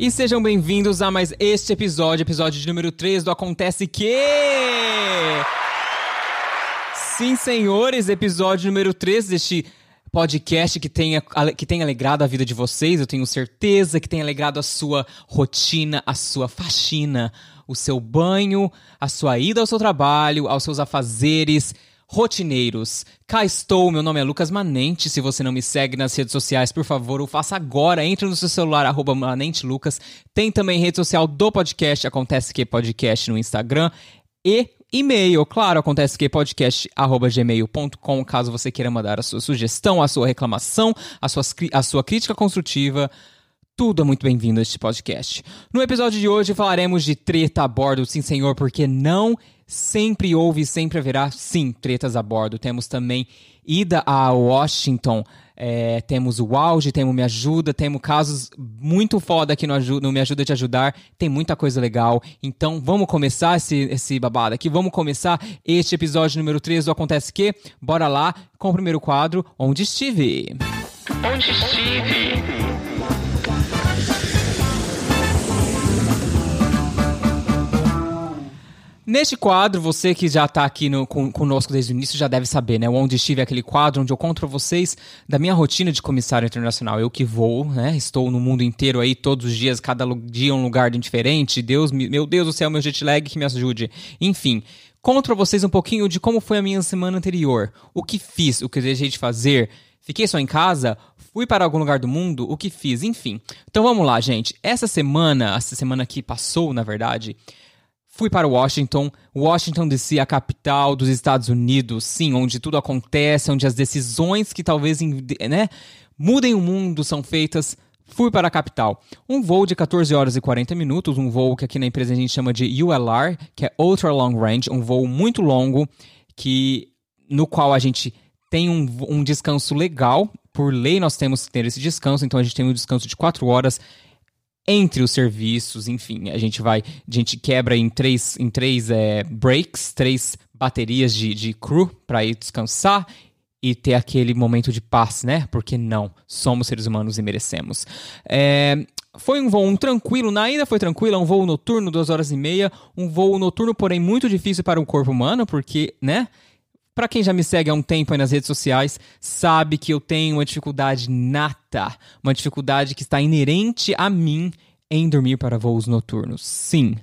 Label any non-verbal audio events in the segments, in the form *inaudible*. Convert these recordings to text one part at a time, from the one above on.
E sejam bem-vindos a mais este episódio, episódio de número 3 do Acontece Que. Sim, senhores, episódio número 3 deste podcast que tem, que tem alegrado a vida de vocês. Eu tenho certeza que tem alegrado a sua rotina, a sua faxina, o seu banho, a sua ida ao seu trabalho, aos seus afazeres rotineiros. Cá estou, meu nome é Lucas Manente. Se você não me segue nas redes sociais, por favor, o faça agora. Entre no seu celular, arroba Manente Lucas. Tem também rede social do podcast, Acontece Que Podcast no Instagram. E e-mail, claro, acontece que podcast@gmail.com, caso você queira mandar a sua sugestão, a sua reclamação, a sua, a sua crítica construtiva. Tudo é muito bem-vindo a este podcast. No episódio de hoje falaremos de treta a bordo, sim senhor, porque não Sempre houve e sempre haverá, sim, tretas a bordo. Temos também ida a Washington, é, temos o auge, temos Me Ajuda, temos casos muito foda aqui no, no Me Ajuda Te Ajudar, tem muita coisa legal. Então vamos começar esse, esse babado aqui, vamos começar este episódio número 3 do Acontece Que. Bora lá com o primeiro quadro, Onde Estive. Onde estive? Neste quadro, você que já está aqui no, com, conosco desde o início já deve saber, né? Onde estive aquele quadro onde eu conto para vocês da minha rotina de comissário internacional. Eu que vou, né? Estou no mundo inteiro aí todos os dias, cada dia um lugar diferente. Deus, meu Deus do céu, meu jet lag que me ajude. Enfim, conto para vocês um pouquinho de como foi a minha semana anterior. O que fiz, o que deixei de fazer. Fiquei só em casa? Fui para algum lugar do mundo? O que fiz? Enfim. Então vamos lá, gente. Essa semana, essa semana que passou, na verdade, Fui para Washington, Washington DC, a capital dos Estados Unidos, sim, onde tudo acontece, onde as decisões que talvez né, mudem o mundo são feitas. Fui para a capital. Um voo de 14 horas e 40 minutos, um voo que aqui na empresa a gente chama de ULR, que é Ultra Long Range, um voo muito longo, que no qual a gente tem um, um descanso legal. Por lei, nós temos que ter esse descanso, então a gente tem um descanso de 4 horas entre os serviços, enfim, a gente vai, a gente quebra em três, em três é, breaks, três baterias de, de crew para ir descansar e ter aquele momento de paz, né? Porque não, somos seres humanos e merecemos. É, foi um voo um tranquilo, ainda foi tranquilo, é um voo noturno, duas horas e meia, um voo noturno, porém muito difícil para o corpo humano, porque, né? Para quem já me segue há um tempo aí nas redes sociais, sabe que eu tenho uma dificuldade nata, uma dificuldade que está inerente a mim em dormir para voos noturnos. Sim,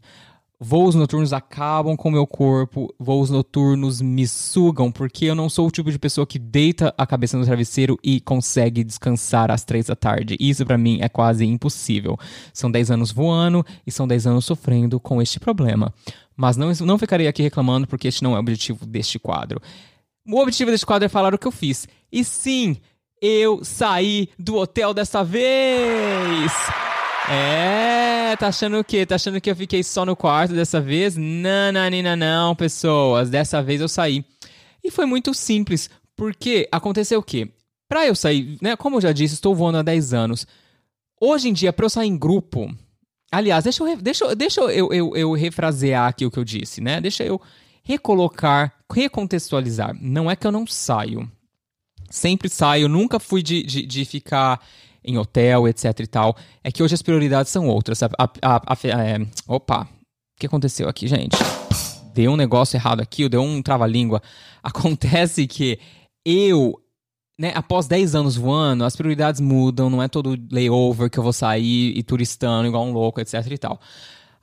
voos noturnos acabam com o meu corpo, voos noturnos me sugam, porque eu não sou o tipo de pessoa que deita a cabeça no travesseiro e consegue descansar às três da tarde. Isso para mim é quase impossível. São 10 anos voando e são 10 anos sofrendo com este problema. Mas não, não ficarei aqui reclamando porque este não é o objetivo deste quadro. O objetivo deste quadro é falar o que eu fiz. E sim, eu saí do hotel dessa vez! É, tá achando o quê? Tá achando que eu fiquei só no quarto dessa vez? Não, não, não, não, pessoas. Dessa vez eu saí. E foi muito simples, porque aconteceu o quê? Pra eu sair, né? Como eu já disse, estou voando há 10 anos. Hoje em dia, pra eu sair em grupo, Aliás, deixa eu, deixa, deixa eu, eu, eu refrasear aqui o que eu disse, né? Deixa eu recolocar, recontextualizar. Não é que eu não saio. Sempre saio, nunca fui de, de, de ficar em hotel, etc e tal. É que hoje as prioridades são outras. A, a, a, é, opa, o que aconteceu aqui, gente? Deu um negócio errado aqui, deu um trava-língua. *laughs* Acontece que eu né, após 10 anos voando, as prioridades mudam, não é todo layover que eu vou sair e turistando igual um louco, etc e tal.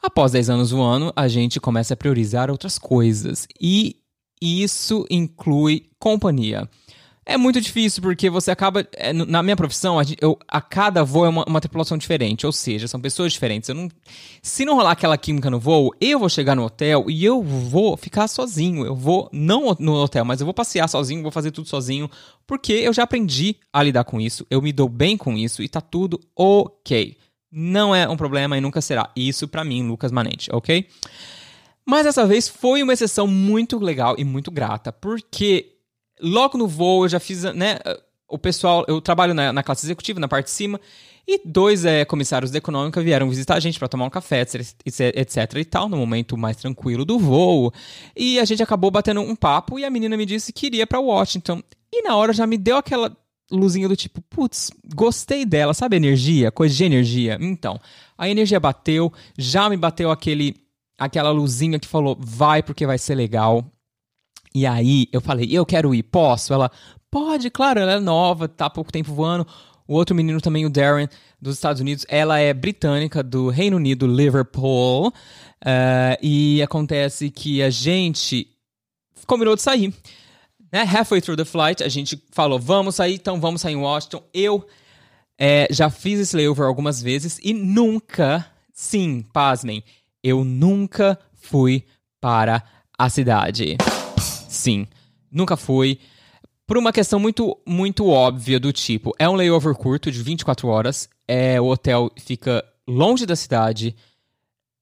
Após 10 anos voando, a gente começa a priorizar outras coisas. E isso inclui companhia. É muito difícil porque você acaba. É, na minha profissão, a, eu, a cada voo é uma, uma, tripulação diferente, ou seja, são pessoas diferentes. Não, se não rolar aquela química no voo, eu vou chegar no hotel e eu vou ficar sozinho. Eu vou, não no hotel, mas eu vou passear sozinho, vou fazer tudo sozinho, porque eu já aprendi a lidar com isso, eu me dou bem com isso e tá tudo ok. Não é um problema e nunca será. Isso para mim, Lucas Manente, ok? Mas dessa vez foi uma exceção muito legal e muito grata, porque logo no voo eu já fiz, né? O pessoal, eu trabalho na, na classe executiva, na parte de cima, e dois é, comissários da econômica vieram visitar a gente para tomar um café, etc, etc e tal, no momento mais tranquilo do voo. E a gente acabou batendo um papo e a menina me disse que iria para Washington. E na hora já me deu aquela luzinha do tipo, putz, gostei dela, sabe energia? Coisa de energia. Então, a energia bateu, já me bateu aquele aquela luzinha que falou, vai porque vai ser legal. E aí eu falei, eu quero ir, posso? Ela, pode, claro, ela é nova, tá há pouco tempo voando. O outro menino também, o Darren, dos Estados Unidos, ela é britânica, do Reino Unido, Liverpool. Uh, e acontece que a gente combinou de sair. Né? Halfway through the flight, a gente falou, vamos sair, então vamos sair em Washington. Eu é, já fiz esse layover algumas vezes e nunca, sim, pasmem, eu nunca fui para a cidade. Sim, nunca fui. Por uma questão muito, muito óbvia do tipo, é um layover curto de 24 horas, é, o hotel fica longe da cidade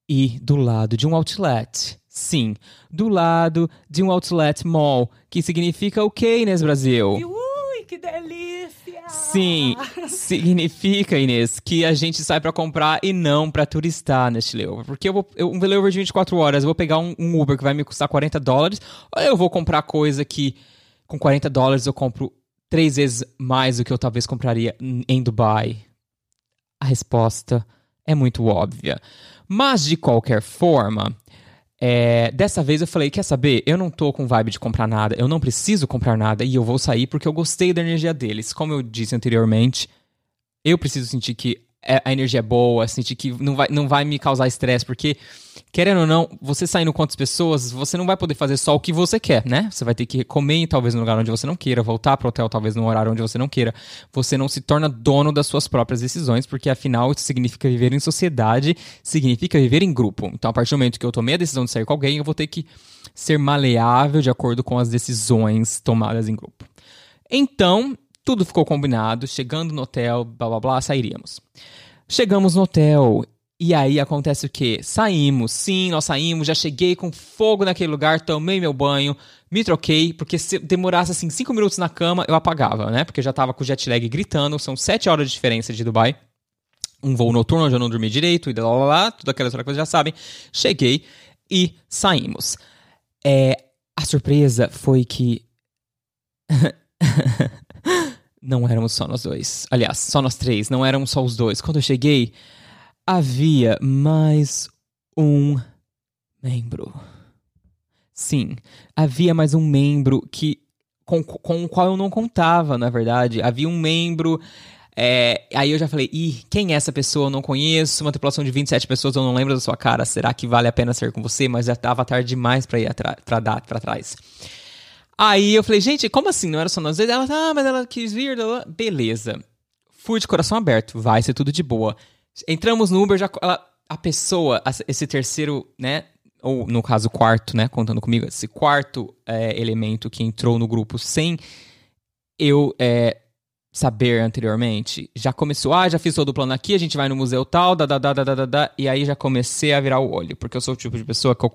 e do lado de um outlet. Sim, do lado de um outlet mall, que significa o que, Inês Brasil? Ui, que delícia! Sim, significa, Inês, que a gente sai para comprar e não para turistar neste layover. Porque eu vou, eu, um layover de 24 horas, eu vou pegar um, um Uber que vai me custar 40 dólares, ou eu vou comprar coisa que com 40 dólares eu compro três vezes mais do que eu talvez compraria em Dubai? A resposta é muito óbvia. Mas, de qualquer forma, é, dessa vez eu falei, quer saber? Eu não tô com vibe de comprar nada, eu não preciso comprar nada e eu vou sair porque eu gostei da energia deles. Como eu disse anteriormente, eu preciso sentir que a energia é boa, sentir que não vai, não vai me causar estresse, porque, querendo ou não, você saindo com outras pessoas, você não vai poder fazer só o que você quer, né? Você vai ter que comer talvez no lugar onde você não queira, voltar pro hotel talvez no horário onde você não queira. Você não se torna dono das suas próprias decisões, porque afinal isso significa viver em sociedade, significa viver em grupo. Então, a partir do momento que eu tomei a decisão de sair com alguém, eu vou ter que ser maleável de acordo com as decisões tomadas em grupo. Então, tudo ficou combinado, chegando no hotel, blá blá blá, sairíamos. Chegamos no hotel e aí acontece o quê? Saímos, sim, nós saímos, já cheguei com fogo naquele lugar, tomei meu banho, me troquei, porque se demorasse assim cinco minutos na cama, eu apagava, né? Porque eu já tava com jet lag gritando, são sete horas de diferença de Dubai. Um voo noturno onde eu não dormi direito e lá, lá, lá, tudo aquelas coisas que vocês já sabem. Cheguei e saímos. É, a surpresa foi que *laughs* não éramos só nós dois. Aliás, só nós três, não éramos só os dois. Quando eu cheguei, havia mais um membro. Sim, havia mais um membro que com, com o qual eu não contava, na verdade. Havia um membro. É, aí eu já falei, ih, quem é essa pessoa? Eu não conheço. Uma tripulação de 27 pessoas, eu não lembro da sua cara. Será que vale a pena ser com você? Mas já estava tarde demais para ir para para trás. Aí eu falei, gente, como assim? Não era só nós dois? Ela, ah, mas ela quis vir. Beleza. Fui de coração aberto, vai ser tudo de boa. Entramos no Uber, já ela, a pessoa, esse terceiro, né? Ou no caso, quarto, né? Contando comigo, esse quarto é, elemento que entrou no grupo sem eu é, saber anteriormente, já começou, ah, já fiz todo o plano aqui, a gente vai no museu tal, da, da, da, da, da, da, e aí já comecei a virar o olho, porque eu sou o tipo de pessoa que eu,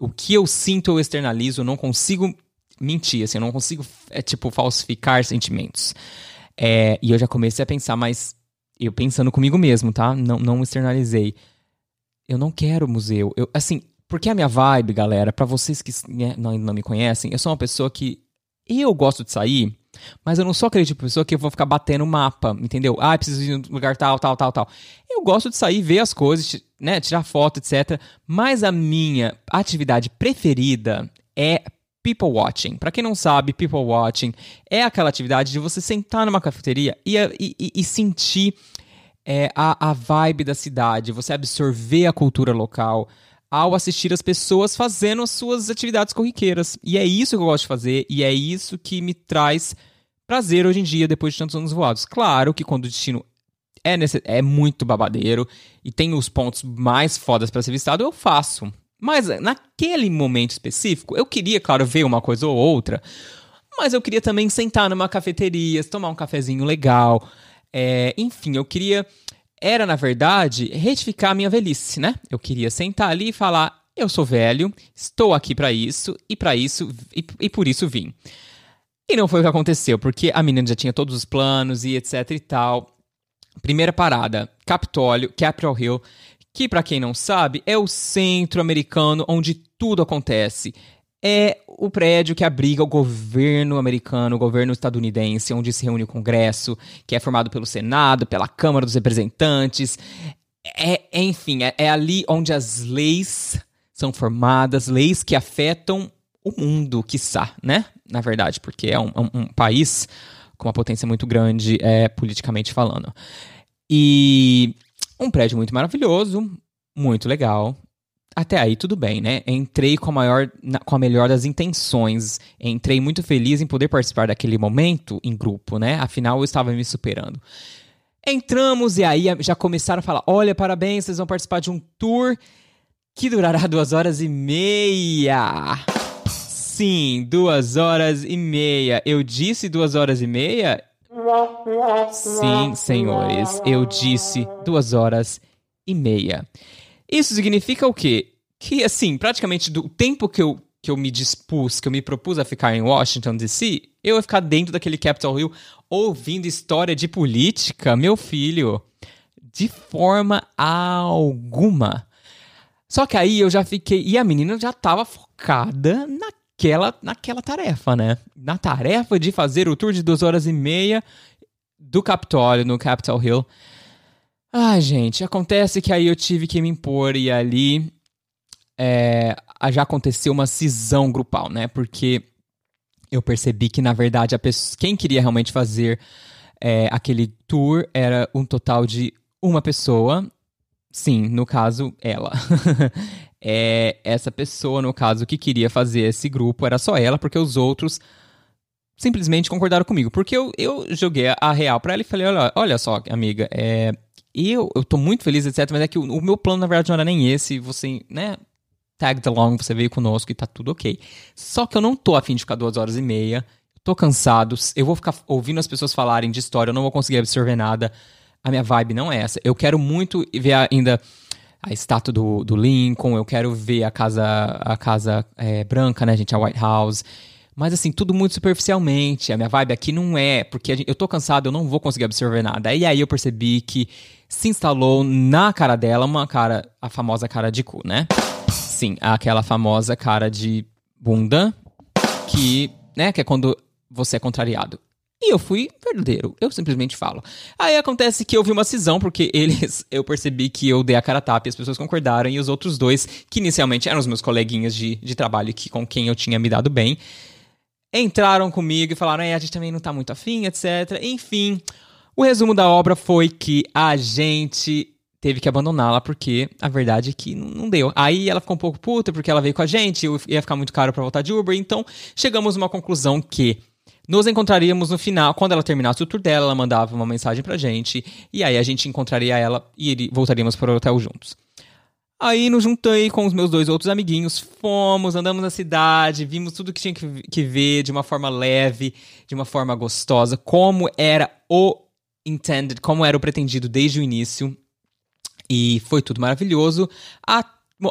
o que eu sinto eu externalizo, eu não consigo mentir, assim, eu não consigo, é, tipo, falsificar sentimentos. É, e eu já comecei a pensar, mas eu pensando comigo mesmo, tá? Não, não externalizei. Eu não quero museu. Eu, assim, porque a minha vibe, galera, para vocês que né, não, não me conhecem, eu sou uma pessoa que eu gosto de sair, mas eu não sou aquele tipo de pessoa que eu vou ficar batendo mapa, entendeu? Ah, preciso ir no lugar tal, tal, tal, tal. Eu gosto de sair, ver as coisas, né, tirar foto, etc. Mas a minha atividade preferida é people watching. Para quem não sabe, people watching é aquela atividade de você sentar numa cafeteria e, e, e sentir é, a, a vibe da cidade, você absorver a cultura local ao assistir as pessoas fazendo as suas atividades corriqueiras. E é isso que eu gosto de fazer e é isso que me traz prazer hoje em dia, depois de tantos anos voados. Claro que quando o destino é, nesse, é muito babadeiro e tem os pontos mais fodas para ser visitado, eu faço. Mas naquele momento específico, eu queria, claro, ver uma coisa ou outra, mas eu queria também sentar numa cafeteria, tomar um cafezinho legal. É, enfim, eu queria. Era, na verdade, retificar a minha velhice, né? Eu queria sentar ali e falar: eu sou velho, estou aqui para isso, e para isso, e, e por isso vim. E não foi o que aconteceu, porque a menina já tinha todos os planos e etc e tal. Primeira parada, Capitólio, Capitol Hill que para quem não sabe é o centro americano onde tudo acontece. é o prédio que abriga o governo americano, o governo estadunidense, onde se reúne o Congresso, que é formado pelo Senado, pela Câmara dos Representantes. É, enfim, é, é ali onde as leis são formadas, leis que afetam o mundo, quiçá, né? Na verdade, porque é um, um, um país com uma potência muito grande, é, politicamente falando. E um prédio muito maravilhoso, muito legal. Até aí tudo bem, né? Entrei com a maior, com a melhor das intenções. Entrei muito feliz em poder participar daquele momento em grupo, né? Afinal, eu estava me superando. Entramos e aí já começaram a falar: olha, parabéns, vocês vão participar de um tour que durará duas horas e meia. Sim, duas horas e meia. Eu disse duas horas e meia? Sim, senhores, eu disse duas horas e meia. Isso significa o quê? Que, assim, praticamente do tempo que eu, que eu me dispus, que eu me propus a ficar em Washington, D.C., eu ia ficar dentro daquele Capitol Hill ouvindo história de política, meu filho, de forma alguma. Só que aí eu já fiquei. E a menina já tava focada naquela, naquela tarefa, né? Na tarefa de fazer o tour de duas horas e meia do Capitólio, no Capitol Hill. Ai, gente, acontece que aí eu tive que me impor e ali é, já aconteceu uma cisão grupal, né? Porque eu percebi que, na verdade, a pessoa, quem queria realmente fazer é, aquele tour era um total de uma pessoa Sim, no caso, ela. *laughs* é, essa pessoa, no caso, que queria fazer esse grupo era só ela, porque os outros simplesmente concordaram comigo. Porque eu, eu joguei a real para ela e falei: olha, olha só, amiga, é, eu, eu tô muito feliz, etc. Mas é que o, o, meu plano, na verdade, não era nem esse. Você, né? Tagged along, você veio conosco e tá tudo ok. Só que eu não tô afim de ficar duas horas e meia. Tô cansado. Eu vou ficar ouvindo as pessoas falarem de história, eu não vou conseguir absorver nada a minha vibe não é essa. Eu quero muito ver ainda a estátua do, do Lincoln, eu quero ver a casa, a casa é, branca, né, gente, a White House. Mas assim, tudo muito superficialmente. A minha vibe aqui não é, porque eu tô cansado, eu não vou conseguir absorver nada. E aí eu percebi que se instalou na cara dela uma cara, a famosa cara de cu, né? Sim, aquela famosa cara de bunda que, né, que é quando você é contrariado. E eu fui verdadeiro, eu simplesmente falo. Aí acontece que eu vi uma cisão, porque *laughs* eles, eu percebi que eu dei a cara a tapa e as pessoas concordaram, e os outros dois, que inicialmente eram os meus coleguinhas de, de trabalho que, com quem eu tinha me dado bem, entraram comigo e falaram: é, a gente também não tá muito afim, etc. Enfim, o resumo da obra foi que a gente teve que abandoná-la porque a verdade é que não deu. Aí ela ficou um pouco puta porque ela veio com a gente, ia ficar muito caro para voltar de Uber, então chegamos a uma conclusão que nos encontraríamos no final, quando ela terminasse o tour dela, ela mandava uma mensagem pra gente, e aí a gente encontraria ela e voltaríamos para o hotel juntos. Aí nos juntei com os meus dois outros amiguinhos, fomos, andamos na cidade, vimos tudo que tinha que, que ver de uma forma leve, de uma forma gostosa, como era o intended, como era o pretendido desde o início. E foi tudo maravilhoso,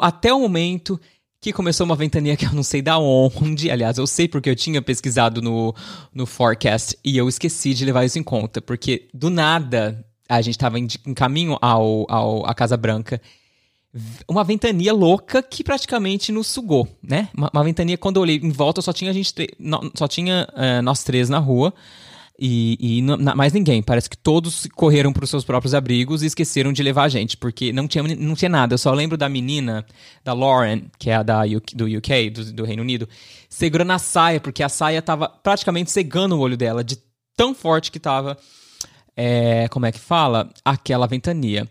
até o momento que começou uma ventania que eu não sei da onde. Aliás, eu sei porque eu tinha pesquisado no, no forecast e eu esqueci de levar isso em conta, porque do nada a gente estava em, em, caminho ao, ao, à Casa Branca. Uma ventania louca que praticamente nos sugou, né? Uma, uma ventania, quando eu olhei em volta, só tinha, a gente, só tinha uh, nós três na rua. E, e não, mais ninguém. Parece que todos correram para os seus próprios abrigos e esqueceram de levar a gente, porque não tinha, não tinha nada. Eu só lembro da menina, da Lauren, que é a da UK, do UK, do, do Reino Unido, segurando a saia, porque a saia estava praticamente cegando o olho dela, de tão forte que estava. É, como é que fala? Aquela ventania.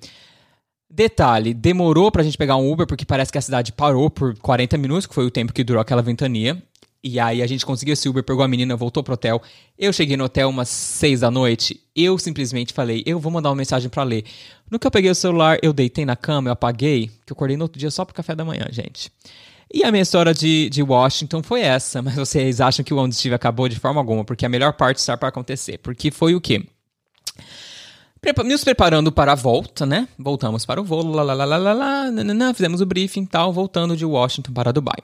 Detalhe, demorou pra gente pegar um Uber, porque parece que a cidade parou por 40 minutos, que foi o tempo que durou aquela ventania. E aí a gente conseguiu esse Uber, pegou a menina, voltou pro hotel. Eu cheguei no hotel umas seis da noite. Eu simplesmente falei, eu vou mandar uma mensagem para ler. No que eu peguei o celular, eu deitei na cama, eu apaguei, que eu acordei no outro dia só pro café da manhã, gente. E a minha história de, de Washington foi essa, *laughs* mas vocês acham que o Onde Estive acabou de forma alguma, porque a melhor parte está para acontecer. Porque foi o quê? nos preparando para a volta, né? Voltamos para o voo, lá, lá, lá, lá, lá, lá, fizemos o briefing e tal, voltando de Washington para Dubai.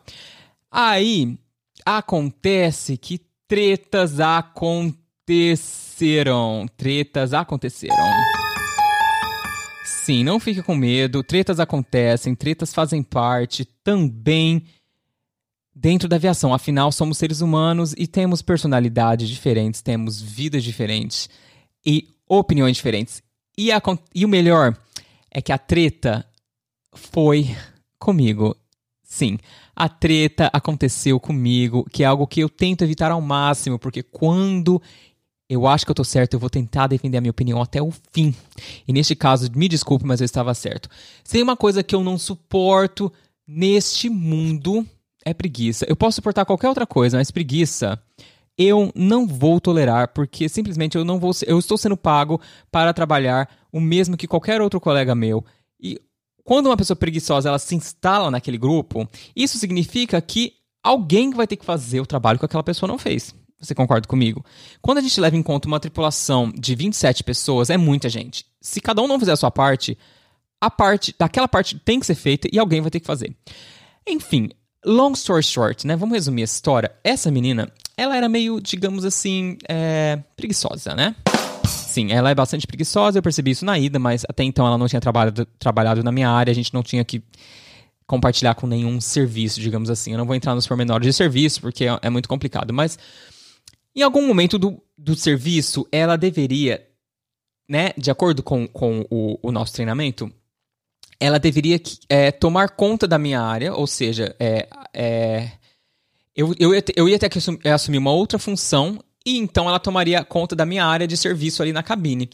Aí, Acontece que tretas aconteceram. Tretas aconteceram. Sim, não fique com medo. Tretas acontecem, tretas fazem parte também dentro da aviação. Afinal, somos seres humanos e temos personalidades diferentes, temos vidas diferentes e opiniões diferentes. E, a, e o melhor é que a treta foi comigo. Sim, a treta aconteceu comigo, que é algo que eu tento evitar ao máximo, porque quando eu acho que eu tô certo, eu vou tentar defender a minha opinião até o fim. E neste caso, me desculpe, mas eu estava certo. Se uma coisa que eu não suporto neste mundo é preguiça. Eu posso suportar qualquer outra coisa, mas preguiça eu não vou tolerar, porque simplesmente eu não vou. Eu estou sendo pago para trabalhar o mesmo que qualquer outro colega meu. E quando uma pessoa preguiçosa ela se instala naquele grupo, isso significa que alguém vai ter que fazer o trabalho que aquela pessoa não fez. Você concorda comigo? Quando a gente leva em conta uma tripulação de 27 pessoas, é muita gente. Se cada um não fizer a sua parte, a parte daquela parte tem que ser feita e alguém vai ter que fazer. Enfim, long story short, né? Vamos resumir a história. Essa menina, ela era meio, digamos assim, é, preguiçosa, né? Sim, ela é bastante preguiçosa, eu percebi isso na ida, mas até então ela não tinha trabalhado, trabalhado na minha área, a gente não tinha que compartilhar com nenhum serviço, digamos assim. Eu não vou entrar nos pormenores de serviço, porque é, é muito complicado, mas em algum momento do, do serviço, ela deveria, né, de acordo com, com o, o nosso treinamento, ela deveria é, tomar conta da minha área, ou seja, é, é, eu, eu, ia eu ia ter que assumir uma outra função e então ela tomaria conta da minha área de serviço ali na cabine.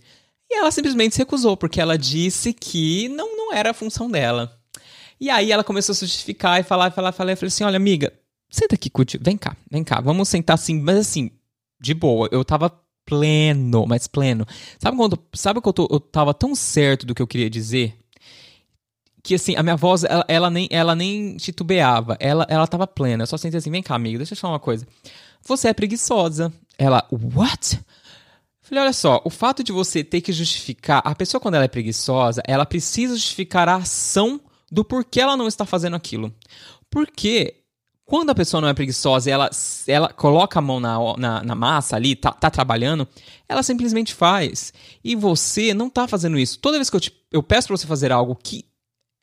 E ela simplesmente se recusou, porque ela disse que não, não era a função dela. E aí ela começou a justificar e falar, falar, falar. Eu falei assim: olha, amiga, senta aqui, curte. Vem cá, vem cá, vamos sentar assim, mas assim, de boa. Eu tava pleno, mas pleno. Sabe quando. Sabe quando eu, tô, eu tava tão certo do que eu queria dizer? que assim, a minha voz, ela, ela, nem, ela nem titubeava, ela, ela tava plena. Eu só senti assim, vem cá, amigo, deixa eu te falar uma coisa. Você é preguiçosa. Ela, what? Falei, olha só, o fato de você ter que justificar, a pessoa quando ela é preguiçosa, ela precisa justificar a ação do porquê ela não está fazendo aquilo. Porque quando a pessoa não é preguiçosa e ela, ela coloca a mão na, na, na, massa ali, tá, tá trabalhando, ela simplesmente faz. E você não tá fazendo isso. Toda vez que eu, te, eu peço pra você fazer algo que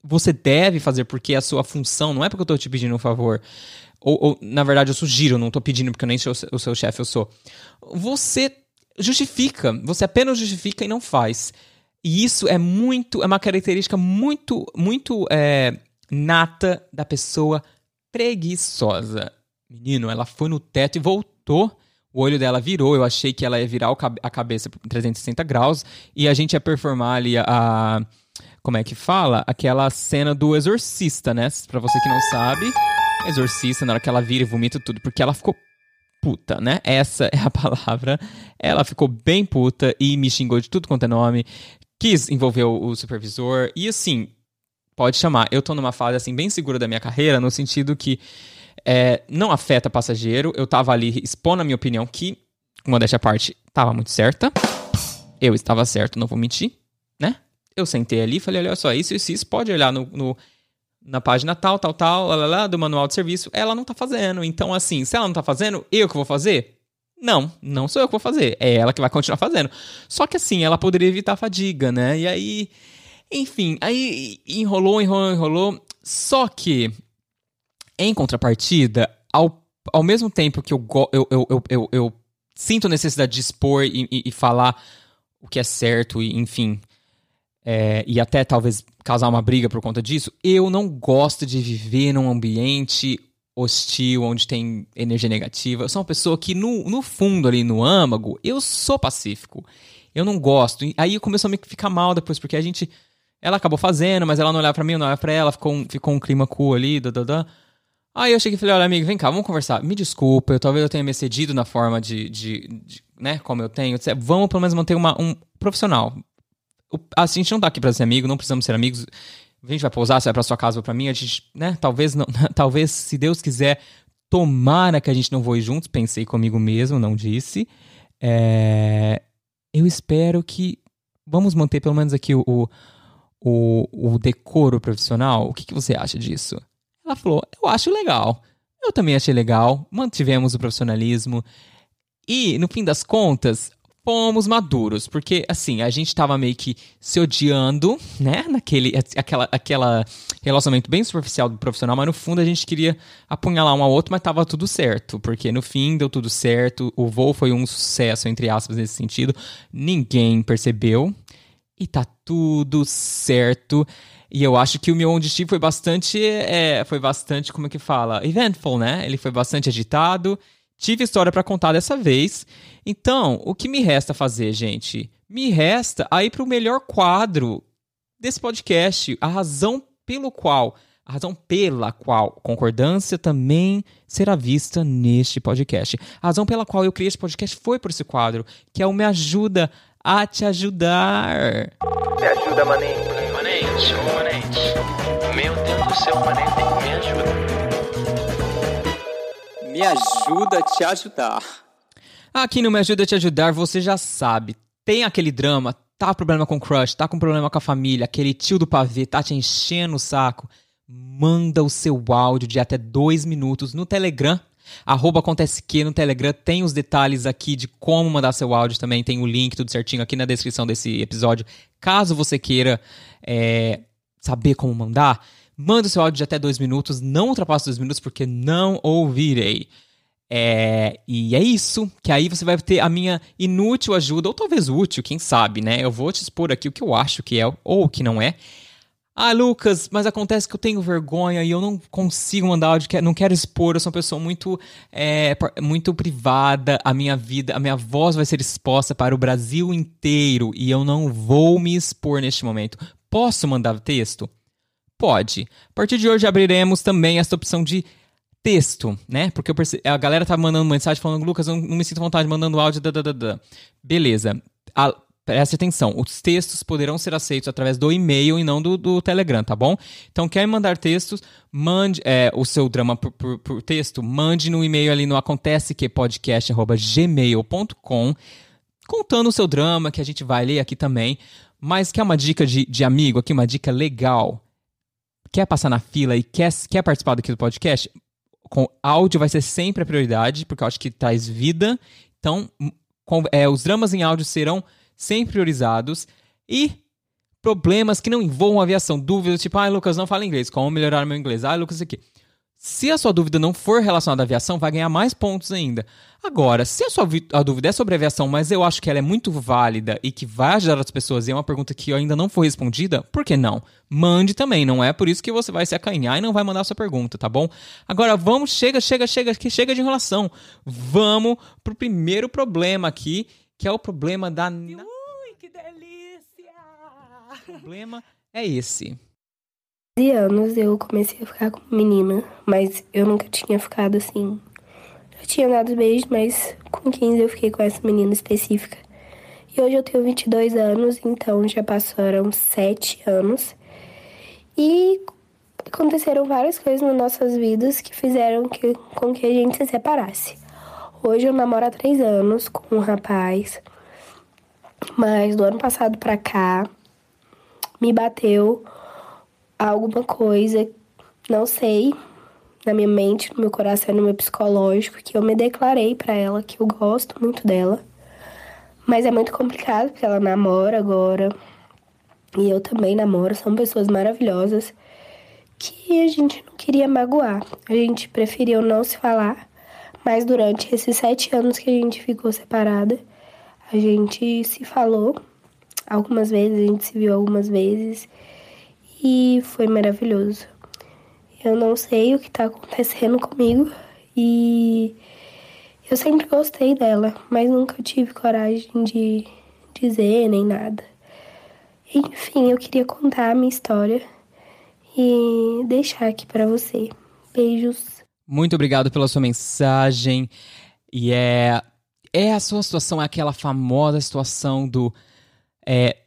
você deve fazer porque é a sua função, não é porque eu tô te pedindo um favor. Ou, ou na verdade, eu sugiro, não tô pedindo porque eu nem sou o seu chefe, eu sou. Você justifica, você apenas justifica e não faz. E isso é muito, é uma característica muito, muito é, nata da pessoa preguiçosa. Menino, ela foi no teto e voltou. O olho dela virou. Eu achei que ela ia virar a cabeça 360 graus e a gente ia performar ali a, a como é que fala? Aquela cena do exorcista, né? Pra você que não sabe, exorcista, na hora que ela vira e vomita tudo, porque ela ficou puta, né? Essa é a *laughs* palavra. Ela ficou bem puta e me xingou de tudo quanto é nome. Quis envolver o supervisor. E assim, pode chamar. Eu tô numa fase assim bem segura da minha carreira, no sentido que é, não afeta passageiro. Eu tava ali expondo a minha opinião, que, uma dessa parte, tava muito certa. Eu estava certo, não vou mentir, né? eu sentei ali e falei, olha só, isso, isso, isso, pode olhar no, no na página tal, tal, tal, lá, lá, lá, do manual de serviço, ela não tá fazendo. Então, assim, se ela não tá fazendo, eu que vou fazer? Não, não sou eu que vou fazer. É ela que vai continuar fazendo. Só que assim, ela poderia evitar a fadiga, né? E aí, enfim, aí enrolou, enrolou, enrolou. Só que, em contrapartida, ao, ao mesmo tempo que eu, eu, eu, eu, eu, sinto necessidade de expor e, e, e falar o que é certo, e enfim, é, e até talvez causar uma briga por conta disso, eu não gosto de viver num ambiente hostil, onde tem energia negativa. Eu sou uma pessoa que, no, no fundo, ali no âmago, eu sou pacífico. Eu não gosto. E aí começou a me ficar mal depois, porque a gente. Ela acabou fazendo, mas ela não olhava pra mim, eu não olhava pra ela, ficou um, ficou um clima cool ali, dadadã. Aí eu cheguei e falei, olha, amigo, vem cá, vamos conversar. Me desculpa, eu talvez eu tenha me excedido na forma de, de, de né, como eu tenho. Vamos pelo menos manter uma, um profissional a gente não tá aqui pra ser amigo, não precisamos ser amigos. A gente vai pousar, você vai pra sua casa ou pra mim, a gente, né, talvez não, *laughs* talvez, se Deus quiser, tomara que a gente não voe juntos, pensei comigo mesmo, não disse. É, eu espero que vamos manter pelo menos aqui o, o, o decoro profissional. O que, que você acha disso? Ela falou, eu acho legal. Eu também achei legal, mantivemos o profissionalismo. E, no fim das contas, pomos maduros, porque assim, a gente tava meio que se odiando, né, naquele aquela, aquela relacionamento bem superficial do profissional, mas no fundo a gente queria apunhalar um ao outro, mas tava tudo certo, porque no fim deu tudo certo, o voo foi um sucesso, entre aspas, nesse sentido, ninguém percebeu, e tá tudo certo. E eu acho que o meu On Steve foi bastante, é, foi bastante, como é que fala? Eventful, né? Ele foi bastante agitado, tive história para contar dessa vez, então, o que me resta fazer, gente? Me resta aí para o melhor quadro desse podcast, a razão pelo qual, a razão pela qual concordância também será vista neste podcast. A razão pela qual eu criei este podcast foi por esse quadro, que é o Me Ajuda a Te Ajudar. Me ajuda. Manente, ô manente. Meu Deus do céu, me ajuda. Me ajuda a te ajudar. Aqui no Me Ajuda a Te Ajudar, você já sabe, tem aquele drama, tá com problema com o crush, tá com problema com a família, aquele tio do pavê tá te enchendo o saco, manda o seu áudio de até dois minutos no Telegram. Arroba acontece que no Telegram tem os detalhes aqui de como mandar seu áudio também, tem o link tudo certinho aqui na descrição desse episódio. Caso você queira é, saber como mandar, manda o seu áudio de até dois minutos, não ultrapasse dois minutos porque não ouvirei. É, e é isso, que aí você vai ter a minha inútil ajuda, ou talvez útil, quem sabe, né? Eu vou te expor aqui o que eu acho que é ou o que não é. Ah, Lucas, mas acontece que eu tenho vergonha e eu não consigo mandar áudio, não quero expor, eu sou uma pessoa muito, é, muito privada, a minha vida, a minha voz vai ser exposta para o Brasil inteiro e eu não vou me expor neste momento. Posso mandar texto? Pode. A partir de hoje abriremos também essa opção de texto, né? Porque perce... a galera tá mandando mensagem falando, Lucas, eu não me sinto vontade mandando áudio, da, da, da, da. Beleza. A... Preste atenção, os textos poderão ser aceitos através do e-mail e não do, do Telegram, tá bom? Então, quer mandar textos, mande é, o seu drama por, por, por, texto, mande no e-mail ali no acontecequepodcast.gmail.com contando o seu drama, que a gente vai ler aqui também. Mas quer uma dica de, de amigo aqui, uma dica legal? Quer passar na fila e quer, quer participar daqui do podcast? com áudio vai ser sempre a prioridade, porque eu acho que traz vida. Então, com, é, os dramas em áudio serão sempre priorizados. E problemas que não envolvam aviação, dúvidas tipo, ah, Lucas, não fala inglês, como melhorar meu inglês? Ah, Lucas, aqui. Se a sua dúvida não for relacionada à aviação, vai ganhar mais pontos ainda. Agora, se a sua a dúvida é sobre aviação, mas eu acho que ela é muito válida e que vai ajudar as pessoas e é uma pergunta que ainda não foi respondida, por que não? Mande também, não é por isso que você vai se acanhar e não vai mandar a sua pergunta, tá bom? Agora vamos, chega, chega, chega, que chega de enrolação. Vamos pro primeiro problema aqui, que é o problema da. Ui, que delícia! O problema é esse anos eu comecei a ficar com menina, mas eu nunca tinha ficado assim. Eu tinha dado beijo, mas com 15 eu fiquei com essa menina específica. E hoje eu tenho 22 anos, então já passaram 7 anos. E aconteceram várias coisas nas nossas vidas que fizeram que, com que a gente se separasse. Hoje eu namoro há 3 anos com um rapaz, mas do ano passado pra cá me bateu alguma coisa, não sei, na minha mente, no meu coração, no meu psicológico, que eu me declarei para ela que eu gosto muito dela. Mas é muito complicado porque ela namora agora. E eu também namoro, são pessoas maravilhosas que a gente não queria magoar. A gente preferiu não se falar, mas durante esses sete anos que a gente ficou separada, a gente se falou algumas vezes, a gente se viu algumas vezes e foi maravilhoso. Eu não sei o que tá acontecendo comigo e eu sempre gostei dela, mas nunca tive coragem de dizer nem nada. Enfim, eu queria contar a minha história e deixar aqui para você. Beijos. Muito obrigado pela sua mensagem. E é é a sua situação, é aquela famosa situação do é,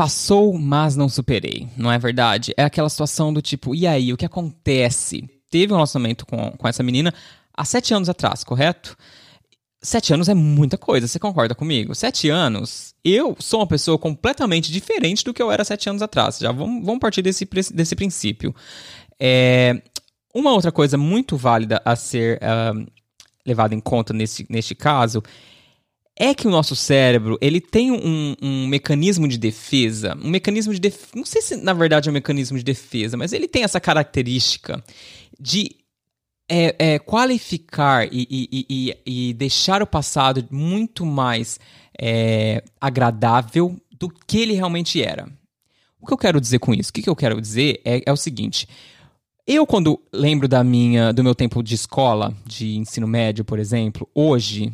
passou, mas não superei, não é verdade? É aquela situação do tipo, e aí, o que acontece? Teve um relacionamento com, com essa menina há sete anos atrás, correto? Sete anos é muita coisa, você concorda comigo? Sete anos, eu sou uma pessoa completamente diferente do que eu era sete anos atrás. Já vamos, vamos partir desse, desse princípio. É, uma outra coisa muito válida a ser uh, levada em conta nesse, neste caso é que o nosso cérebro ele tem um, um mecanismo de defesa, um mecanismo de defesa, não sei se na verdade é um mecanismo de defesa, mas ele tem essa característica de é, é, qualificar e, e, e, e, deixar o passado muito mais é, agradável do que ele realmente era. O que eu quero dizer com isso? O que, que eu quero dizer é, é o seguinte. Eu, quando lembro da minha, do meu tempo de escola, de ensino médio, por exemplo, hoje,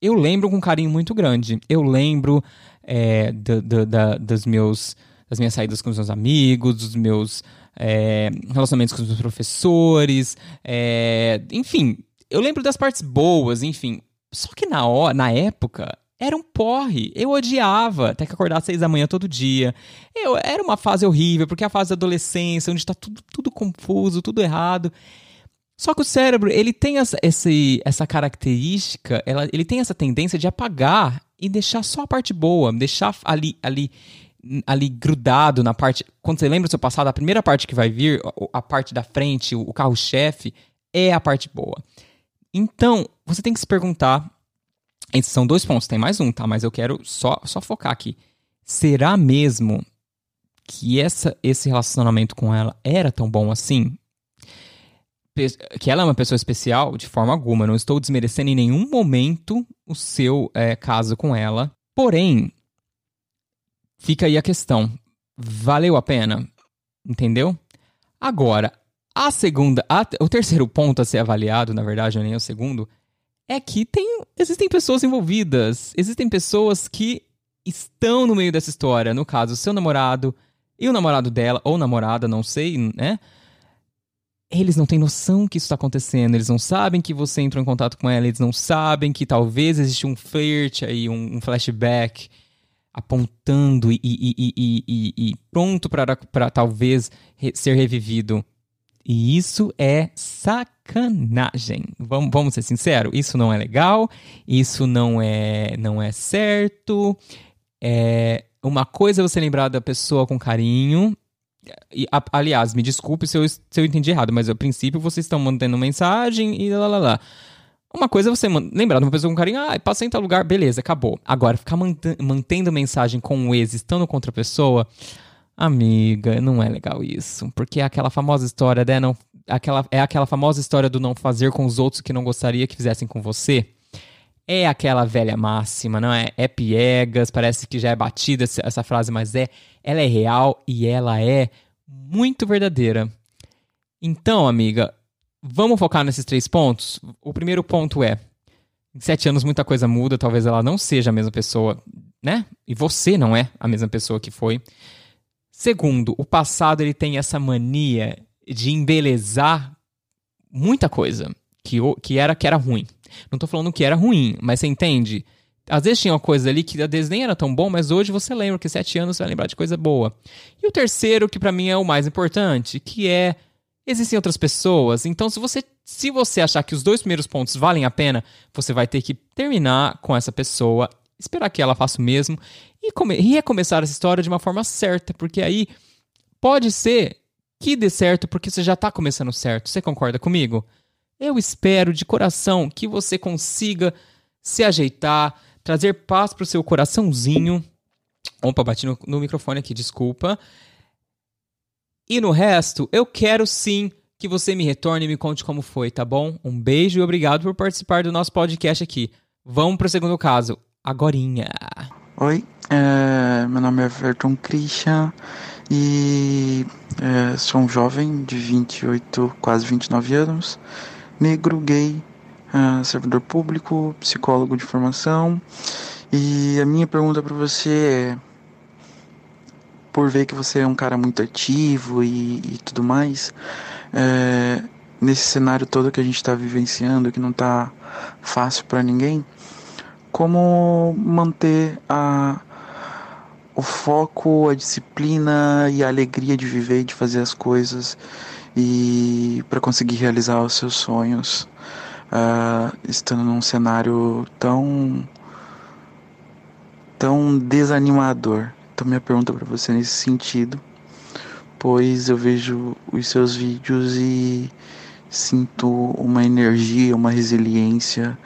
eu lembro com um carinho muito grande. Eu lembro é, da, dos meus, das minhas saídas com os meus amigos, dos meus é, relacionamentos com os meus professores, é, enfim, eu lembro das partes boas, enfim. Só que na hora, na época, era um porre. Eu odiava ter que acordar às seis da manhã todo dia. Eu, era uma fase horrível, porque é a fase da adolescência, onde está tudo, tudo confuso, tudo errado. Só que o cérebro, ele tem essa, essa característica, ela, ele tem essa tendência de apagar e deixar só a parte boa, deixar ali, ali, ali grudado na parte. Quando você lembra do seu passado, a primeira parte que vai vir, a, a parte da frente, o, o carro-chefe, é a parte boa. Então, você tem que se perguntar. Esses são dois pontos, tem mais um, tá? Mas eu quero só, só focar aqui. Será mesmo que essa, esse relacionamento com ela era tão bom assim? Que ela é uma pessoa especial de forma alguma. Não estou desmerecendo em nenhum momento o seu é, caso com ela. Porém, fica aí a questão: valeu a pena? Entendeu? Agora, a segunda, a, o terceiro ponto a ser avaliado, na verdade, nem o segundo, é que tem, existem pessoas envolvidas, existem pessoas que estão no meio dessa história. No caso, seu namorado e o namorado dela, ou namorada, não sei, né? Eles não têm noção que isso está acontecendo, eles não sabem que você entrou em contato com ela, eles não sabem que talvez existe um flirt aí, um, um flashback apontando e, e, e, e pronto para talvez re ser revivido. E isso é sacanagem. Vamos, vamos ser sinceros, isso não é legal, isso não é, não é certo. É, uma coisa é você lembrar da pessoa com carinho, aliás, me desculpe se eu, se eu entendi errado, mas a princípio vocês estão mantendo mensagem e lá lá lá. Uma coisa é você lembrar de uma pessoa com carinho, ah, passei em tal lugar, beleza, acabou. Agora, ficar mantendo mensagem com o ex, estando com outra pessoa, amiga, não é legal isso. Porque é aquela famosa história, né? Não, aquela, é aquela famosa história do não fazer com os outros que não gostaria que fizessem com você. É aquela velha máxima, não é? É piegas, parece que já é batida essa frase, mas é ela é real e ela é muito verdadeira. Então, amiga, vamos focar nesses três pontos? O primeiro ponto é: em sete anos muita coisa muda, talvez ela não seja a mesma pessoa, né? E você não é a mesma pessoa que foi. Segundo, o passado ele tem essa mania de embelezar muita coisa que, que era que era ruim. Não tô falando que era ruim, mas você entende? Às vezes tinha uma coisa ali que às vezes nem era tão bom, mas hoje você lembra que sete anos você vai lembrar de coisa boa. E o terceiro, que para mim é o mais importante, que é existem outras pessoas. Então, se você se você achar que os dois primeiros pontos valem a pena, você vai ter que terminar com essa pessoa, esperar que ela faça o mesmo e, come, e recomeçar essa história de uma forma certa, porque aí pode ser que dê certo porque você já tá começando certo. Você concorda comigo? Eu espero de coração que você consiga se ajeitar, trazer paz para o seu coraçãozinho. Opa, bati no, no microfone aqui, desculpa. E no resto, eu quero sim que você me retorne e me conte como foi, tá bom? Um beijo e obrigado por participar do nosso podcast aqui. Vamos para o segundo caso, agorinha. Oi, é, meu nome é Everton Christian e é, sou um jovem de 28, quase 29 anos, negro, gay, uh, servidor público, psicólogo de formação. E a minha pergunta para você é: por ver que você é um cara muito ativo e, e tudo mais, é, nesse cenário todo que a gente está vivenciando, que não está fácil para ninguém, como manter a, o foco, a disciplina e a alegria de viver e de fazer as coisas e para conseguir realizar os seus sonhos uh, estando num cenário tão tão desanimador. Então minha pergunta para você nesse sentido, pois eu vejo os seus vídeos e sinto uma energia, uma resiliência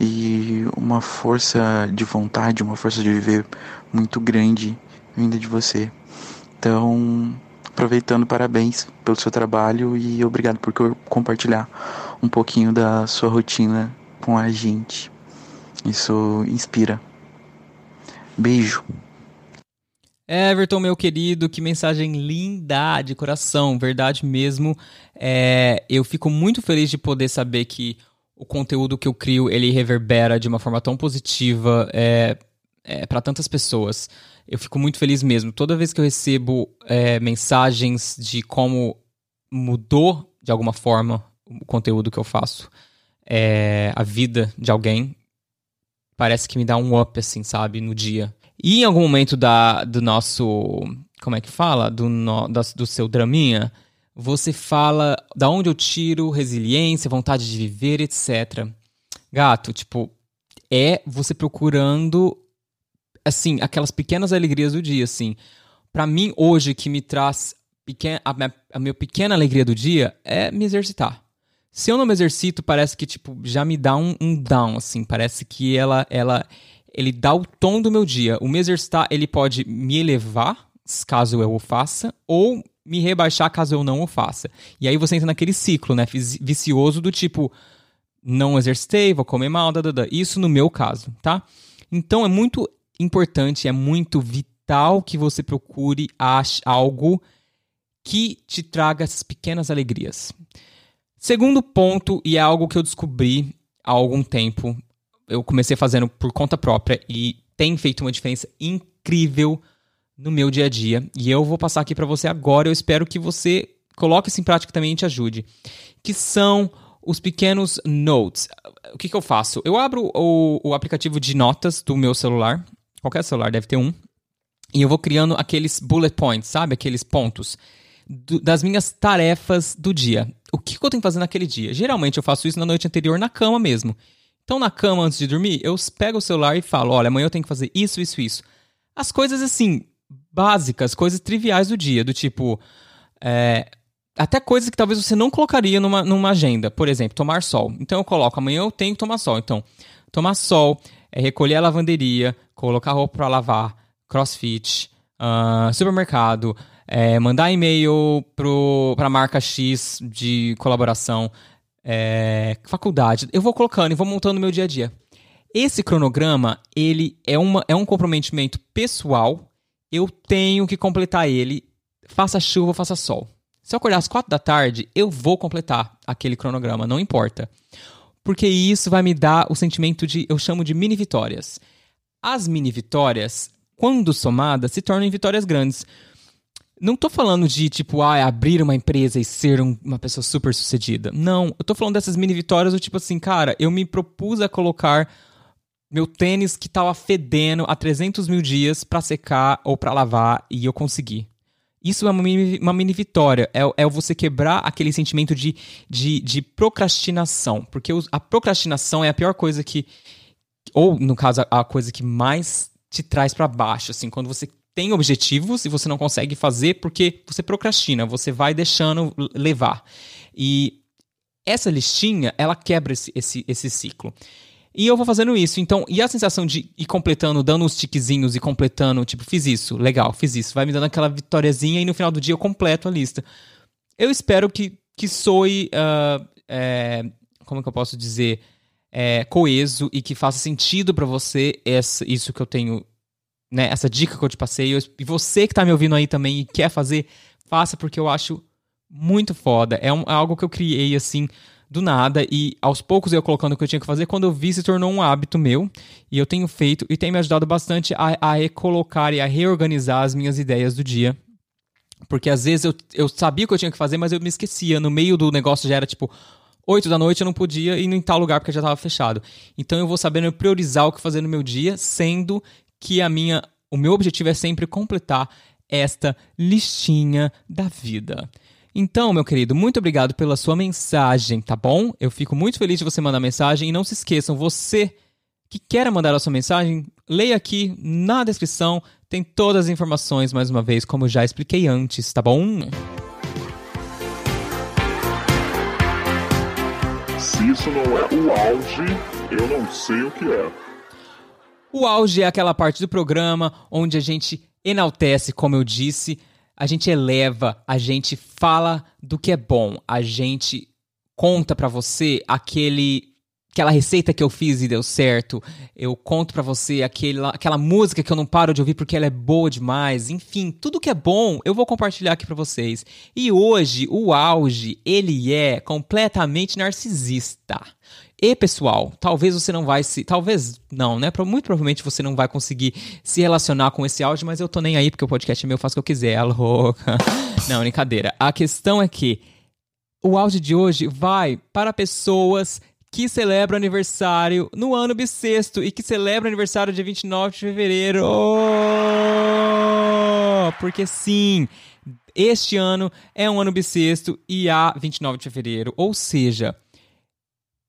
e uma força de vontade, uma força de viver muito grande vinda de você. Então, aproveitando, parabéns pelo seu trabalho e obrigado por compartilhar um pouquinho da sua rotina com a gente. Isso inspira. Beijo. Everton, meu querido, que mensagem linda de coração, verdade mesmo. É, eu fico muito feliz de poder saber que o conteúdo que eu crio ele reverbera de uma forma tão positiva é, é, para tantas pessoas. Eu fico muito feliz mesmo. Toda vez que eu recebo é, mensagens de como mudou de alguma forma o conteúdo que eu faço, é, a vida de alguém, parece que me dá um up, assim, sabe, no dia. E em algum momento da, do nosso. Como é que fala? Do, no, da, do seu draminha, você fala da onde eu tiro resiliência, vontade de viver, etc. Gato, tipo, é você procurando, assim, aquelas pequenas alegrias do dia, assim. Para mim, hoje, que me traz pequena, a, minha, a minha pequena alegria do dia é me exercitar. Se eu não me exercito, parece que, tipo, já me dá um, um down, assim. Parece que ela, ela ele dá o tom do meu dia. O me exercitar, ele pode me elevar, caso eu o faça, ou me rebaixar caso eu não o faça. E aí você entra naquele ciclo, né, vicioso do tipo, não exercitei, vou comer mal, dadada. Isso no meu caso, tá? Então é muito importante, é muito vital que você procure algo que te traga essas pequenas alegrias. Segundo ponto, e é algo que eu descobri há algum tempo, eu comecei fazendo por conta própria e tem feito uma diferença incrível no meu dia a dia. E eu vou passar aqui para você agora. Eu espero que você coloque isso em prática também e te ajude. Que são os pequenos notes. O que, que eu faço? Eu abro o, o aplicativo de notas do meu celular. Qualquer celular deve ter um. E eu vou criando aqueles bullet points, sabe? Aqueles pontos do, das minhas tarefas do dia. O que, que eu tenho que fazer naquele dia? Geralmente eu faço isso na noite anterior na cama mesmo. Então, na cama, antes de dormir, eu pego o celular e falo: olha, amanhã eu tenho que fazer isso, isso, isso. As coisas assim, básicas, coisas triviais do dia, do tipo. É, até coisas que talvez você não colocaria numa, numa agenda. Por exemplo, tomar sol. Então eu coloco, amanhã eu tenho que tomar sol. Então, tomar sol, é recolher a lavanderia, colocar roupa para lavar, crossfit, uh, supermercado, é, mandar e-mail para a marca X de colaboração, é, faculdade. Eu vou colocando e vou montando meu dia a dia. Esse cronograma, ele é, uma, é um comprometimento pessoal. Eu tenho que completar ele, faça chuva, faça sol. Se eu acordar às quatro da tarde, eu vou completar aquele cronograma, não importa. Porque isso vai me dar o sentimento de, eu chamo de mini vitórias. As mini vitórias, quando somadas, se tornam vitórias grandes. Não tô falando de, tipo, ah, abrir uma empresa e ser um, uma pessoa super sucedida. Não, eu tô falando dessas mini vitórias do tipo assim, cara, eu me propus a colocar meu tênis que tava fedendo há 300 mil dias para secar ou para lavar e eu consegui. Isso é uma mini, uma mini vitória. É, é você quebrar aquele sentimento de, de, de procrastinação. Porque a procrastinação é a pior coisa que. Ou, no caso, a, coisa que mais te traz para baixo. Assim, quando você tem objetivos e você não consegue fazer porque você procrastina, você vai deixando levar. E essa listinha, ela quebra esse, esse, esse ciclo. E eu vou fazendo isso. Então, e a sensação de ir completando, dando uns tiquezinhos e completando, tipo, fiz isso, legal, fiz isso. Vai me dando aquela vitóriazinha e no final do dia eu completo a lista. Eu espero que, que soe. Uh, é, como que eu posso dizer? É, coeso e que faça sentido para você essa, isso que eu tenho né, essa dica que eu te passei. E você que tá me ouvindo aí também e quer fazer, faça porque eu acho muito foda. É, um, é algo que eu criei assim do nada e aos poucos eu colocando o que eu tinha que fazer. Quando eu vi, se tornou um hábito meu e eu tenho feito e tem me ajudado bastante a, a recolocar e a reorganizar as minhas ideias do dia. Porque às vezes eu, eu sabia o que eu tinha que fazer, mas eu me esquecia. No meio do negócio já era tipo. 8 da noite eu não podia ir em tal lugar porque já estava fechado. Então eu vou sabendo priorizar o que fazer no meu dia, sendo que a minha, o meu objetivo é sempre completar esta listinha da vida. Então, meu querido, muito obrigado pela sua mensagem, tá bom? Eu fico muito feliz de você mandar mensagem e não se esqueçam, você que quer mandar a sua mensagem, leia aqui na descrição, tem todas as informações mais uma vez, como já expliquei antes, tá bom? isso não é o auge, eu não sei o que é. O auge é aquela parte do programa onde a gente enaltece, como eu disse, a gente eleva, a gente fala do que é bom, a gente conta pra você aquele aquela receita que eu fiz e deu certo. Eu conto pra você aquela, aquela música que eu não paro de ouvir porque ela é boa demais. Enfim, tudo que é bom eu vou compartilhar aqui pra vocês. E hoje o auge, ele é completamente narcisista. E pessoal, talvez você não vai se, talvez não, né? Muito provavelmente você não vai conseguir se relacionar com esse áudio, mas eu tô nem aí porque o podcast é meu, eu faço o que eu quiser, louca. *laughs* Não, brincadeira. A questão é que o áudio de hoje vai para pessoas que celebram aniversário no ano bissexto e que celebram aniversário dia 29 de fevereiro. Porque sim, este ano é um ano bissexto e há 29 de fevereiro. Ou seja,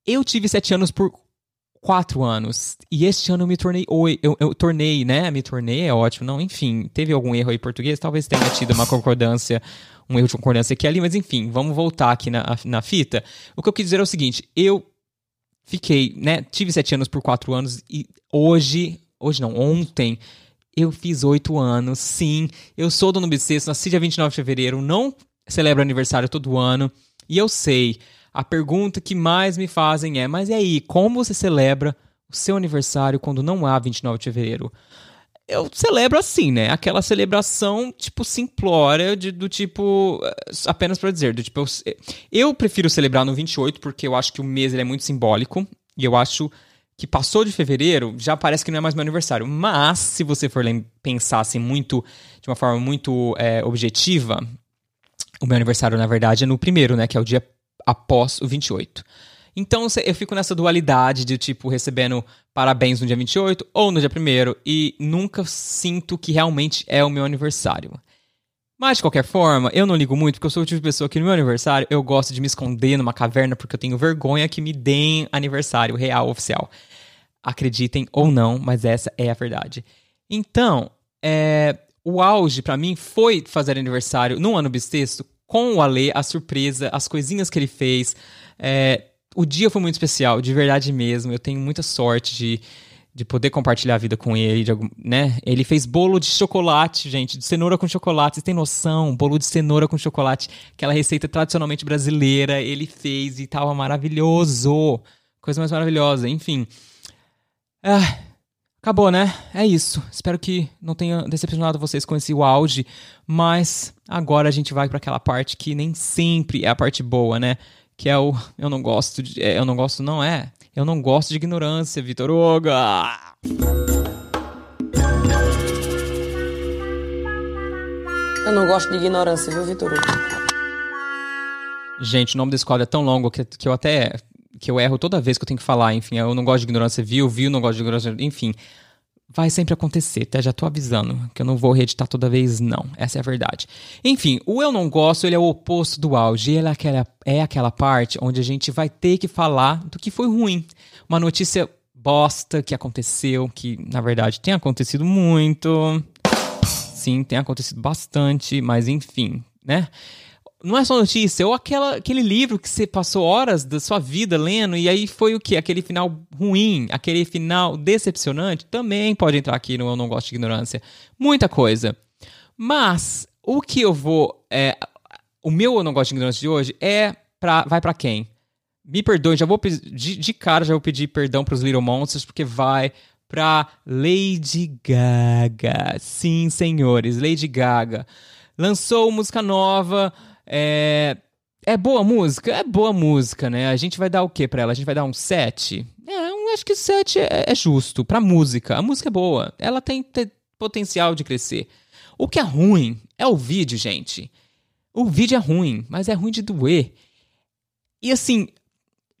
eu tive sete anos por quatro anos. E este ano eu me tornei. Oi, eu, eu tornei, né? Me tornei, é ótimo. Não, enfim, teve algum erro aí em português? Talvez tenha tido uma concordância, um erro de concordância aqui ali, mas enfim, vamos voltar aqui na, na fita. O que eu quis dizer é o seguinte: eu fiquei, né? Tive sete anos por quatro anos e hoje, hoje não, ontem, eu fiz oito anos. Sim, eu sou do bissexto, nasci dia 29 de fevereiro, não celebro aniversário todo ano. E eu sei, a pergunta que mais me fazem é: mas e aí, como você celebra o seu aniversário quando não há 29 de fevereiro? eu celebro assim, né? Aquela celebração, tipo, simplória, de, do tipo. Eh, apenas para dizer, do tipo. Eu, eu, prefiro celebrar no 28, porque eu acho que o mês ele é muito simbólico. E eu acho que passou de fevereiro, já parece que não é mais meu aniversário. Mas, se você for pensar assim, muito. de uma forma muito é, objetiva, o meu aniversário, na verdade, é no primeiro, né? Que é o dia após o 28. Então eu fico nessa dualidade de, tipo, recebendo parabéns no dia 28 ou no dia 1 e nunca sinto que realmente é o meu aniversário. Mas, de qualquer forma, eu não ligo muito, porque eu sou o tipo de pessoa que no meu aniversário eu gosto de me esconder numa caverna porque eu tenho vergonha que me deem aniversário real, oficial. Acreditem ou não, mas essa é a verdade. Então, é, o auge para mim foi fazer aniversário no ano bissexto com o Ale, a surpresa, as coisinhas que ele fez. É, o dia foi muito especial, de verdade mesmo. Eu tenho muita sorte de, de poder compartilhar a vida com ele, de, né? Ele fez bolo de chocolate, gente, de cenoura com chocolate. Vocês têm noção? Bolo de cenoura com chocolate, aquela receita tradicionalmente brasileira, ele fez e tava maravilhoso. Coisa mais maravilhosa, enfim. Ah, acabou, né? É isso. Espero que não tenha decepcionado vocês com esse auge, mas agora a gente vai para aquela parte que nem sempre é a parte boa, né? que é o eu não gosto de, é, eu não gosto não é eu não gosto de ignorância Vitor Hugo eu não gosto de ignorância viu Vitor Hugo gente o nome desse quadro é tão longo que, que eu até que eu erro toda vez que eu tenho que falar enfim eu não gosto de ignorância viu viu não gosto de ignorância enfim vai sempre acontecer, tá? Já tô avisando que eu não vou reeditar toda vez, não. Essa é a verdade. Enfim, o eu não gosto, ele é o oposto do auge. Ele é aquela, é aquela parte onde a gente vai ter que falar do que foi ruim. Uma notícia bosta que aconteceu, que na verdade tem acontecido muito. Sim, tem acontecido bastante, mas enfim, né? Não é só notícia, ou aquela, aquele livro que você passou horas da sua vida lendo e aí foi o que? Aquele final ruim, aquele final decepcionante, também pode entrar aqui no Eu Não Gosto de Ignorância. Muita coisa. Mas o que eu vou. É, o meu Eu Não Gosto de Ignorância de hoje é pra, vai para quem? Me perdoe, já vou de, de cara já vou pedir perdão pros Little Monsters, porque vai pra Lady Gaga. Sim, senhores, Lady Gaga. Lançou música nova. É, é boa música? É boa música, né? A gente vai dar o que pra ela? A gente vai dar um 7? É, eu acho que 7 é, é justo pra música. A música é boa. Ela tem, potencial de crescer. O que é ruim é o vídeo, gente. O vídeo é ruim, mas é ruim de doer. E assim,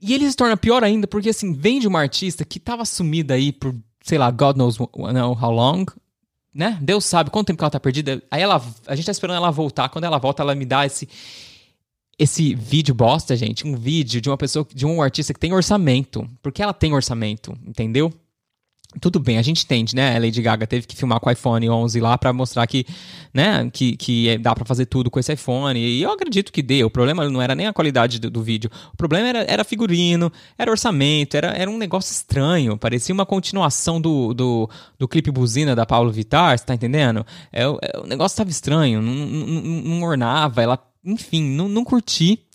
e ele se torna pior ainda porque assim, vem de uma artista que tava sumida aí por, sei lá, God knows how long, né? Deus sabe quanto tempo que ela tá perdida. Aí ela, a gente tá esperando ela voltar. Quando ela volta, ela me dá esse esse vídeo bosta, gente, um vídeo de uma pessoa, de um artista que tem orçamento, porque ela tem orçamento, entendeu? Tudo bem, a gente entende, né? A Lady Gaga teve que filmar com o iPhone 11 lá para mostrar que, né, que, que dá para fazer tudo com esse iPhone. E eu acredito que dê. O problema não era nem a qualidade do, do vídeo. O problema era, era figurino, era orçamento, era, era um negócio estranho. Parecia uma continuação do, do, do clipe Buzina da Paulo Vittar, você tá entendendo? É, é, o negócio tava estranho, não, não, não ornava, ela, enfim, não, não curti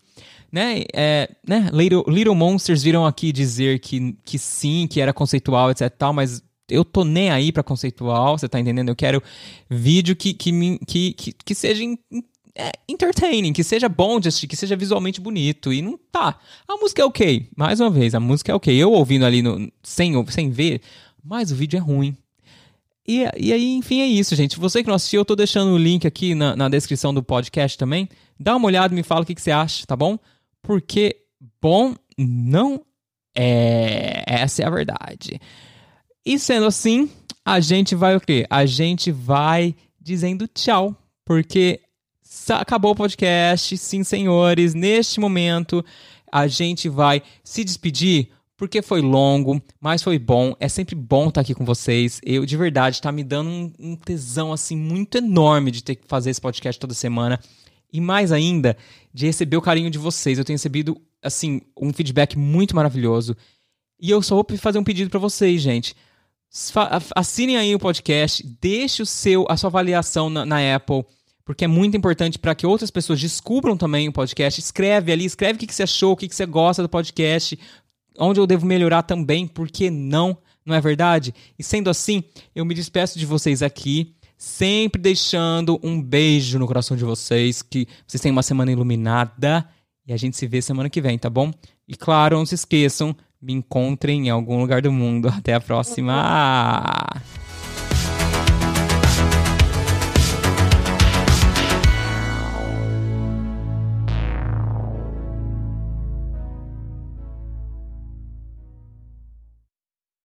né, é, né Little, Little Monsters viram aqui dizer que, que sim, que era conceitual, etc tal, mas eu tô nem aí pra conceitual, você tá entendendo? Eu quero vídeo que, que, me, que, que, que seja in, é, entertaining, que seja bom de assistir, que seja visualmente bonito, e não tá. A música é ok, mais uma vez, a música é ok. Eu ouvindo ali no, sem, sem ver, mas o vídeo é ruim. E, e aí, enfim, é isso, gente. Você que não assistiu, eu tô deixando o link aqui na, na descrição do podcast também. Dá uma olhada e me fala o que, que você acha, tá bom? Porque bom não é. Essa é a verdade. E sendo assim, a gente vai o quê? A gente vai dizendo tchau, porque acabou o podcast. Sim, senhores, neste momento a gente vai se despedir porque foi longo, mas foi bom. É sempre bom estar aqui com vocês. Eu, de verdade, está me dando um, um tesão assim muito enorme de ter que fazer esse podcast toda semana. E mais ainda, de receber o carinho de vocês. Eu tenho recebido, assim, um feedback muito maravilhoso. E eu só vou fazer um pedido para vocês, gente. Assinem aí o podcast, deixe o seu, a sua avaliação na, na Apple, porque é muito importante para que outras pessoas descubram também o podcast. Escreve ali, escreve o que, que você achou, o que, que você gosta do podcast, onde eu devo melhorar também, porque não, não é verdade? E sendo assim, eu me despeço de vocês aqui sempre deixando um beijo no coração de vocês, que vocês tenham uma semana iluminada e a gente se vê semana que vem, tá bom? E claro, não se esqueçam, me encontrem em algum lugar do mundo. *laughs* Até a próxima! *laughs*